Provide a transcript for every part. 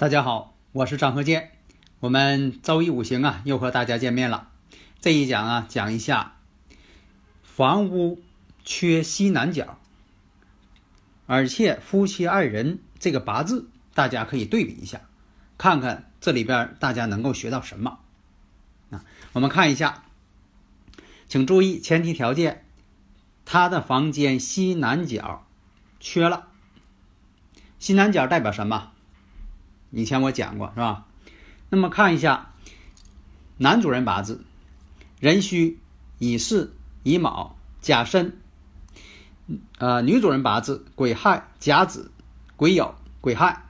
大家好，我是张和建，我们周易五行啊又和大家见面了。这一讲啊讲一下房屋缺西南角，而且夫妻二人这个八字，大家可以对比一下，看看这里边大家能够学到什么啊。我们看一下，请注意前提条件，他的房间西南角缺了，西南角代表什么？以前我讲过是吧？那么看一下男主人八字：壬戌、乙巳、乙卯、甲申。呃，女主人八字：癸亥、甲子、癸酉、癸亥。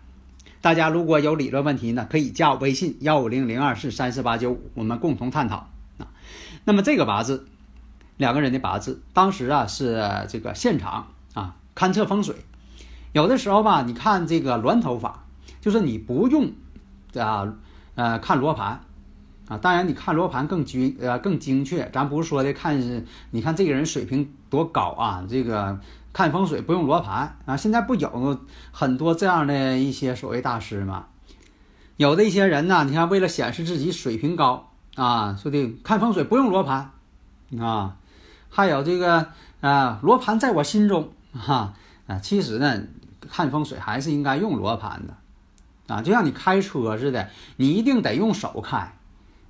大家如果有理论问题呢，可以加我微信幺五零零二四三四八九五，我们共同探讨啊。那么这个八字，两个人的八字，当时啊是这个现场啊勘测风水，有的时候吧，你看这个峦头法。就是你不用啊，呃，看罗盘啊，当然你看罗盘更精呃更精确。咱不是说的看，你看这个人水平多高啊？这个看风水不用罗盘啊。现在不有很多这样的一些所谓大师吗？有的一些人呢，你看为了显示自己水平高啊，说的看风水不用罗盘啊。还有这个啊，罗盘在我心中哈啊，其实呢，看风水还是应该用罗盘的。啊，就像你开车似的，你一定得用手开，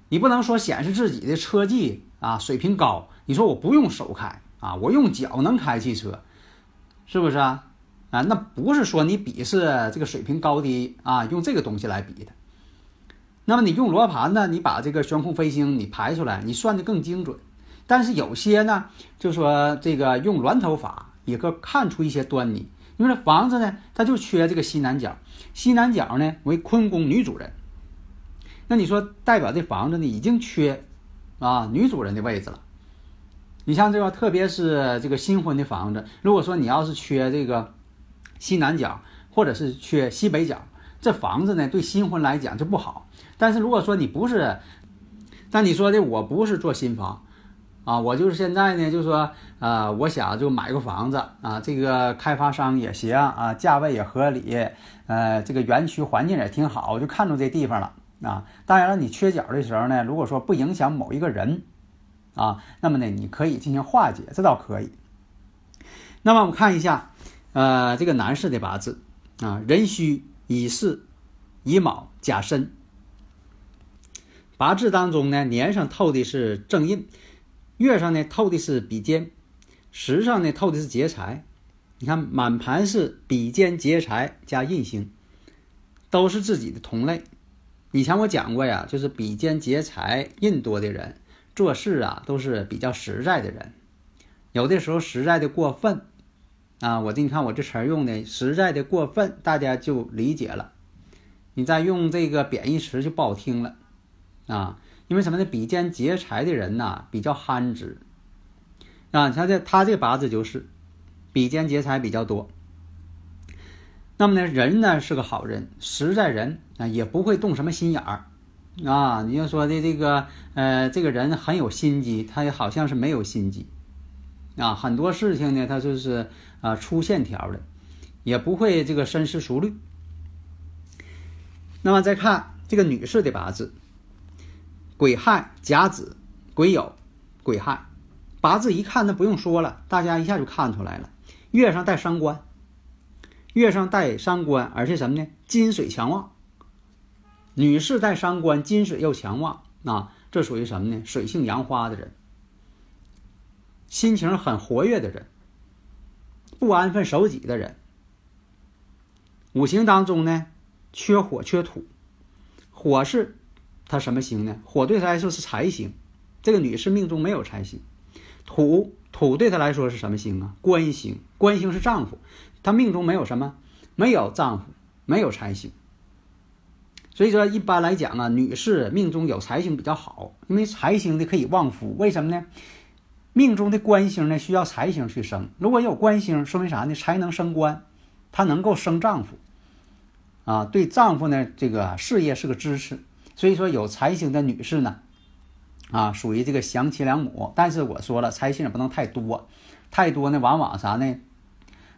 你不能说显示自己的车技啊水平高。你说我不用手开啊，我用脚能开汽车，是不是啊？啊，那不是说你比是这个水平高低啊，用这个东西来比的。那么你用罗盘呢，你把这个悬空飞行你排出来，你算的更精准。但是有些呢，就说这个用峦头法也可看出一些端倪。因为这房子呢，它就缺这个西南角。西南角呢为坤宫女主人，那你说代表这房子呢已经缺啊女主人的位置了。你像这个，特别是这个新婚的房子，如果说你要是缺这个西南角，或者是缺西北角，这房子呢对新婚来讲就不好。但是如果说你不是，但你说的我不是做新房。啊，我就是现在呢，就说，呃，我想就买个房子啊，这个开发商也行啊，价位也合理，呃，这个园区环境也挺好，我就看中这地方了啊。当然了，你缺角的时候呢，如果说不影响某一个人啊，那么呢，你可以进行化解，这倒可以。那么我们看一下，呃，这个男士的八字啊，壬戌、乙巳、乙卯、甲申，八字当中呢，年上透的是正印。月上呢透的是比肩，时上呢透的是劫财。你看满盘是比肩劫财加印星，都是自己的同类。以前我讲过呀，就是比肩劫财印多的人，做事啊都是比较实在的人。有的时候实在的过分啊，我这你看我这词儿用的实在的过分，大家就理解了。你再用这个贬义词就不好听了啊。因为什么呢？比肩劫财的人呐，比较憨直啊。你看这他这八字就是比肩劫财比较多。那么呢，人呢是个好人，实在人啊，也不会动什么心眼儿啊。你要说的这个呃，这个人很有心机，他也好像是没有心机啊。很多事情呢，他就是啊粗线条的，也不会这个深思熟虑。那么再看这个女士的八字。癸亥、甲子、癸酉、癸亥，八字一看，那不用说了，大家一下就看出来了。月上带伤官，月上带伤官，而且什么呢？金水强旺。女士带伤官，金水又强旺，啊，这属于什么呢？水性杨花的人，心情很活跃的人，不安分守己的人。五行当中呢，缺火缺土，火是。她什么星呢？火对她来说是财星，这个女士命中没有财星。土土对她来说是什么星啊？官星，官星是丈夫，她命中没有什么，没有丈夫，没有财星。所以说，一般来讲啊，女士命中有财星比较好，因为财星的可以旺夫。为什么呢？命中的官星呢，需要财星去生。如果有官星，说明啥呢？才能升官，她能够生丈夫。啊，对丈夫呢，这个事业是个支持。所以说，有财星的女士呢，啊，属于这个贤妻良母。但是我说了，财星也不能太多，太多呢，往往啥呢？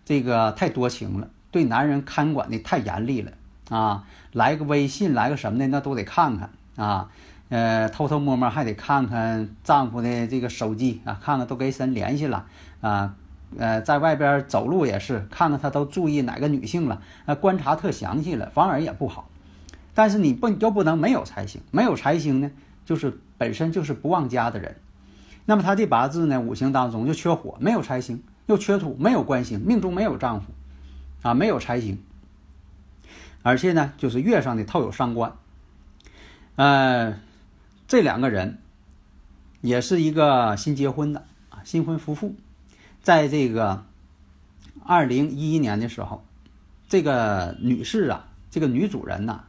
这个太多情了，对男人看管的太严厉了。啊，来个微信，来个什么的，那都得看看啊。呃，偷偷摸摸还得看看丈夫的这个手机啊，看看都跟谁联系了啊。呃，在外边走路也是看看他都注意哪个女性了，呃，观察特详细了，反而也不好。但是你不又不能没有财星，没有财星呢，就是本身就是不旺家的人。那么他这八字呢，五行当中就缺火，没有财星，又缺土，没有官星，命中没有丈夫，啊，没有财星。而且呢，就是月上的透有伤官，呃，这两个人也是一个新结婚的啊，新婚夫妇，在这个二零一一年的时候，这个女士啊，这个女主人呐，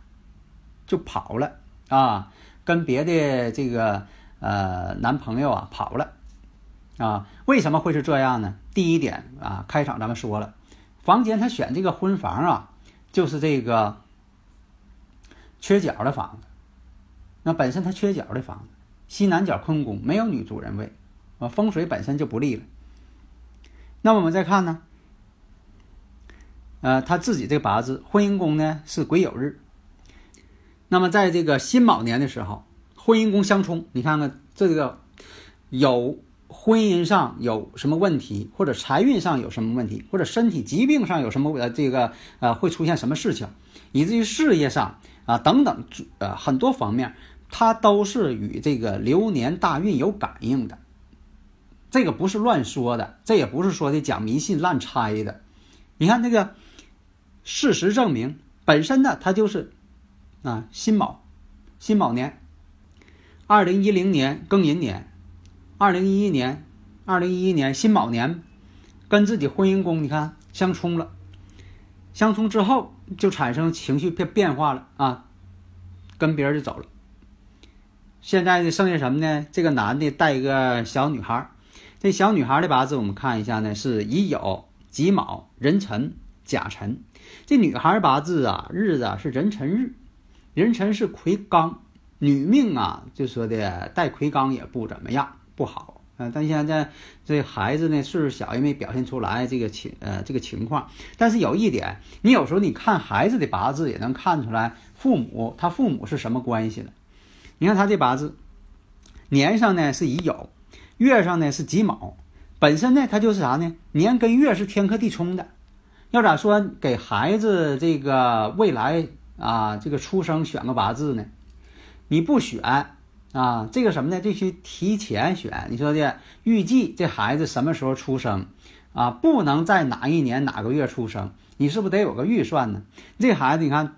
就跑了啊，跟别的这个呃男朋友啊跑了啊，为什么会是这样呢？第一点啊，开场咱们说了，房间他选这个婚房啊。就是这个缺角的房子，那本身它缺角的房子，西南角坤宫没有女主人位，啊，风水本身就不利了。那我们再看呢，呃，他自己这个八字婚姻宫呢是癸酉日，那么在这个辛卯年的时候，婚姻宫相冲，你看看这个有。婚姻上有什么问题，或者财运上有什么问题，或者身体疾病上有什么呃这个呃会出现什么事情，以至于事业上啊等等呃很多方面，它都是与这个流年大运有感应的。这个不是乱说的，这也不是说的讲迷信乱猜的。你看这个事实证明，本身呢它就是啊辛卯辛卯年，二零一零年庚寅年。二零一一年，二零一一年辛卯年，跟自己婚姻宫你看相冲了，相冲之后就产生情绪变变化了啊，跟别人就走了。现在呢，剩下什么呢？这个男的带一个小女孩，这小女孩的八字我们看一下呢，是乙酉、己卯、壬辰、甲辰。这女孩八字啊，日子啊是壬辰日，壬辰是魁罡，女命啊，就说的带魁罡也不怎么样。不好，呃，但现在这孩子呢岁数小，也没表现出来这个情，呃，这个情况。但是有一点，你有时候你看孩子的八字也能看出来，父母他父母是什么关系了。你看他这八字，年上呢是乙酉，月上呢是己卯，本身呢他就是啥呢？年跟月是天克地冲的。要咋说给孩子这个未来啊这个出生选个八字呢？你不选。啊，这个什么呢？必须提前选。你说的预计这孩子什么时候出生，啊，不能在哪一年哪个月出生，你是不是得有个预算呢？这孩子你看，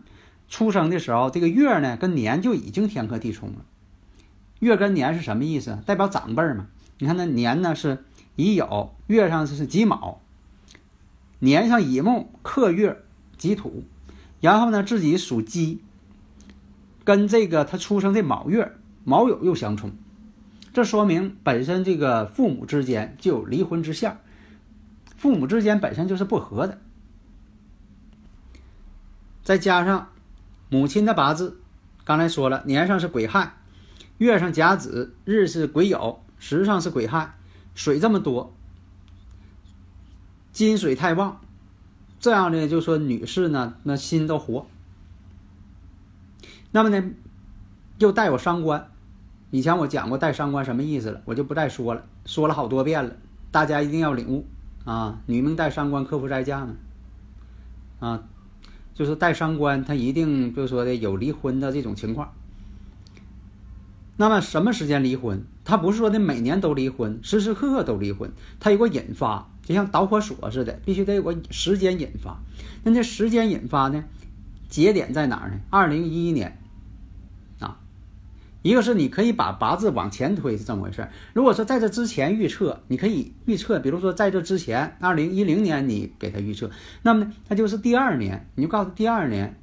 出生的时候这个月呢跟年就已经天克地冲了。月跟年是什么意思？代表长辈嘛。你看那年呢是乙酉，月上是己卯，年上乙木克月己土，然后呢自己属鸡，跟这个他出生的卯月。卯酉又相冲，这说明本身这个父母之间就有离婚之象，父母之间本身就是不和的。再加上母亲的八字，刚才说了，年上是癸亥，月上甲子，日是癸酉，时上是癸亥，水这么多，金水太旺，这样呢就说女士呢，那心都活。那么呢，又带有伤官。以前我讲过带伤官什么意思了，我就不再说了，说了好多遍了，大家一定要领悟啊！女命带伤官，克夫在嫁呢，啊，就是带伤官，他一定就说的有离婚的这种情况。那么什么时间离婚？他不是说的每年都离婚，时时刻刻都离婚，他有个引发，就像导火索似的，必须得有个时间引发。那这时间引发呢？节点在哪儿呢？二零一一年啊。一个是你可以把八字往前推是这么回事如果说在这之前预测，你可以预测，比如说在这之前，二零一零年你给他预测，那么呢，它就是第二年，你就告诉第二年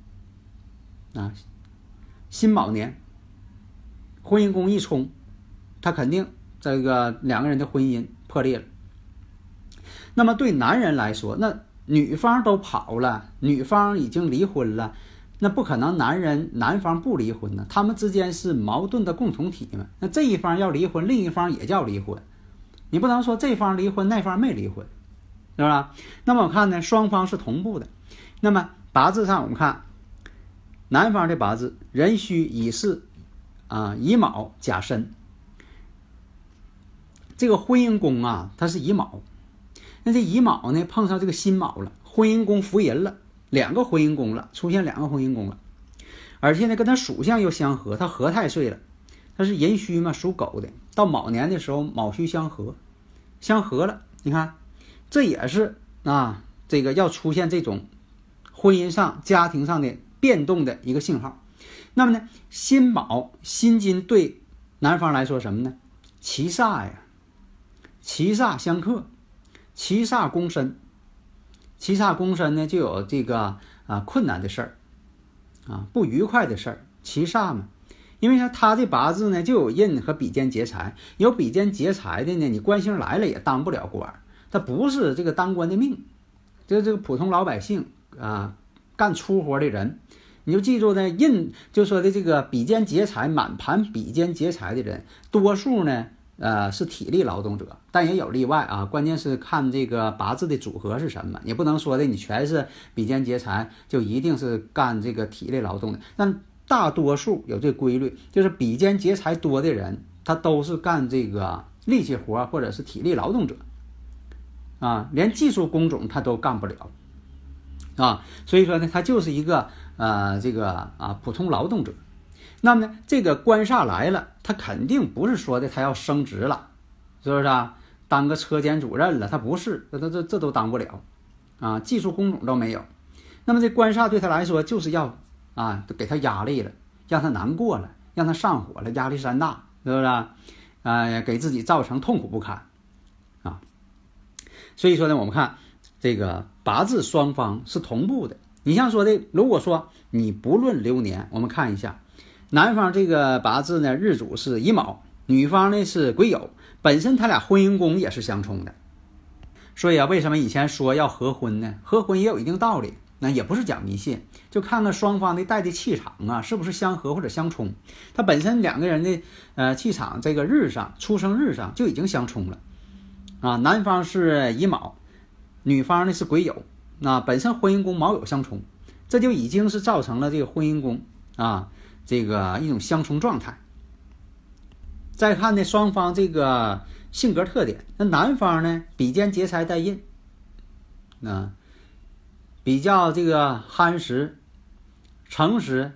啊，辛卯年，婚姻宫一冲，他肯定这个两个人的婚姻破裂了。那么对男人来说，那女方都跑了，女方已经离婚了。那不可能，男人男方不离婚呢？他们之间是矛盾的共同体嘛？那这一方要离婚，另一方也叫离婚，你不能说这方离婚，那方没离婚，是吧？那么我看呢，双方是同步的。那么八字上我们看，男方的八字壬戌乙巳啊乙卯甲申，这个婚姻宫啊，它是乙卯，那这乙卯呢碰上这个辛卯了，婚姻宫伏淫了。两个婚姻宫了，出现两个婚姻宫了，而且呢，跟他属相又相合，他合太岁了，他是寅戌嘛，属狗的，到卯年的时候卯戌相合，相合了，你看，这也是啊，这个要出现这种婚姻上、家庭上的变动的一个信号。那么呢，辛卯辛金对男方来说什么呢？七煞呀，七煞相克，七煞攻身。七煞宫身呢，就有这个啊困难的事儿，啊不愉快的事儿。七煞嘛，因为像他这八字呢，就有印和比肩劫财，有比肩劫财的呢，你官星来了也当不了官，他不是这个当官的命，就这个普通老百姓啊，干粗活的人，你就记住呢，印就说的这个比肩劫财，满盘比肩劫财的人，多数呢。呃，是体力劳动者，但也有例外啊。关键是看这个八字的组合是什么，也不能说的你全是比肩劫财，就一定是干这个体力劳动的。但大多数有这规律，就是比肩劫财多的人，他都是干这个力气活或者是体力劳动者啊，连技术工种他都干不了啊。所以说呢，他就是一个呃这个啊普通劳动者。那么呢，这个官煞来了，他肯定不是说的他要升职了，是不是啊？当个车间主任了，他不是，这这这这都当不了，啊，技术工种都没有。那么这官煞对他来说就是要啊，给他压力了，让他难过了，让他上火了，压力山大，是不是？啊，给自己造成痛苦不堪，啊。所以说呢，我们看这个八字双方是同步的。你像说的，如果说你不论流年，我们看一下。男方这个八字呢，日主是乙卯，女方呢是癸酉，本身他俩婚姻宫也是相冲的，所以啊，为什么以前说要合婚呢？合婚也有一定道理，那也不是讲迷信，就看看双方的带的气场啊，是不是相合或者相冲。他本身两个人的呃气场，这个日上出生日上就已经相冲了啊。男方是乙卯，女方呢是癸酉，那本身婚姻宫卯酉相冲，这就已经是造成了这个婚姻宫啊。这个一种相冲状态。再看呢，双方这个性格特点，那男方呢，比肩劫财带印，啊，比较这个憨实、诚实、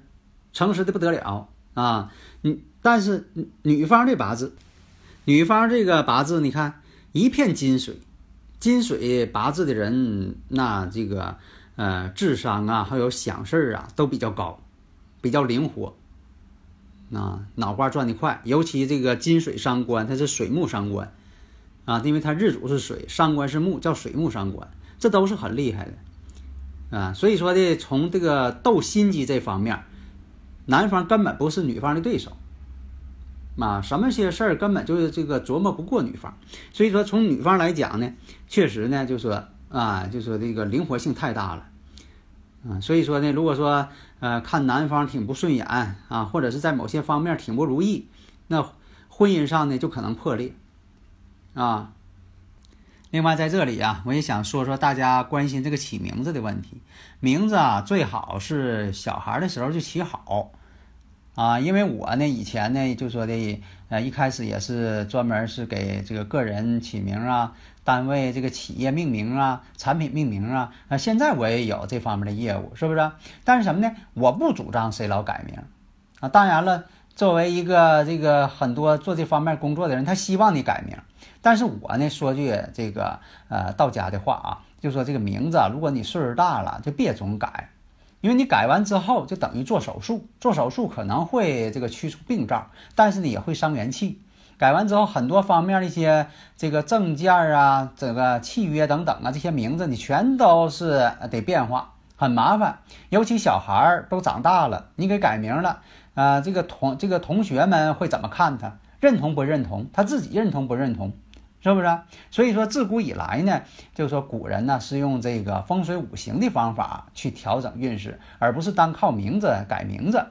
诚实的不得了啊。嗯，但是女方的八字，女方这个八字，你看一片金水，金水八字的人，那这个呃智商啊，还有想事儿啊，都比较高。比较灵活，啊，脑瓜转得快，尤其这个金水伤官，它是水木伤官，啊，因为它日主是水，伤官是木，叫水木伤官，这都是很厉害的，啊，所以说的从这个斗心机这方面，男方根本不是女方的对手，啊，什么些事儿根本就是这个琢磨不过女方，所以说从女方来讲呢，确实呢，就说啊，就说这个灵活性太大了。啊，所以说呢，如果说呃看男方挺不顺眼啊，或者是在某些方面挺不如意，那婚姻上呢就可能破裂啊。另外在这里啊，我也想说说大家关心这个起名字的问题，名字啊最好是小孩的时候就起好啊，因为我呢以前呢就说的呃一开始也是专门是给这个个人起名啊。单位这个企业命名啊，产品命名啊，啊，现在我也有这方面的业务，是不是？但是什么呢？我不主张谁老改名啊。当然了，作为一个这个很多做这方面工作的人，他希望你改名。但是我呢，说句这个呃道家的话啊，就说这个名字，如果你岁数大了，就别总改，因为你改完之后就等于做手术，做手术可能会这个去除病灶，但是呢也会伤元气。改完之后，很多方面的一些这个证件啊、这个契约等等啊，这些名字你全都是得变化，很麻烦。尤其小孩儿都长大了，你给改名了，啊，这个同这个同学们会怎么看他？认同不认同？他自己认同不认同？是不是？所以说，自古以来呢，就是说古人呢是用这个风水五行的方法去调整运势，而不是单靠名字改名字。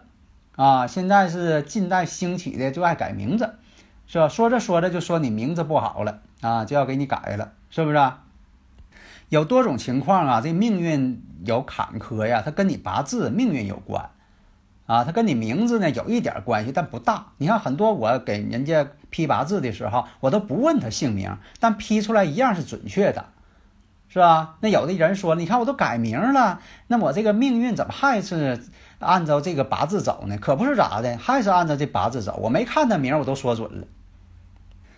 啊，现在是近代兴起的，就爱改名字，是吧？说着说着就说你名字不好了啊，就要给你改了，是不是？有多种情况啊，这命运有坎坷呀，它跟你八字命运有关。啊，它跟你名字呢有一点关系，但不大。你看很多我给人家批八字的时候，我都不问他姓名，但批出来一样是准确的，是吧？那有的人说，你看我都改名了，那我这个命运怎么还是按照这个八字走呢？可不是咋的，还是按照这八字走。我没看他名，我都说准了。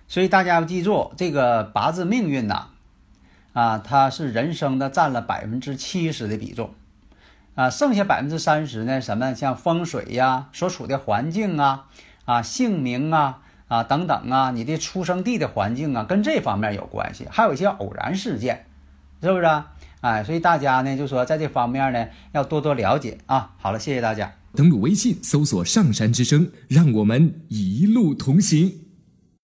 所以大家要记住，这个八字命运呐，啊，它是人生的占了百分之七十的比重。啊，剩下百分之三十呢？什么像风水呀、所处的环境啊、啊姓名啊、啊等等啊，你的出生地的环境啊，跟这方面有关系。还有一些偶然事件，是不是啊？哎，所以大家呢，就说在这方面呢，要多多了解啊。好了，谢谢大家。登录微信，搜索“上山之声”，让我们一路同行。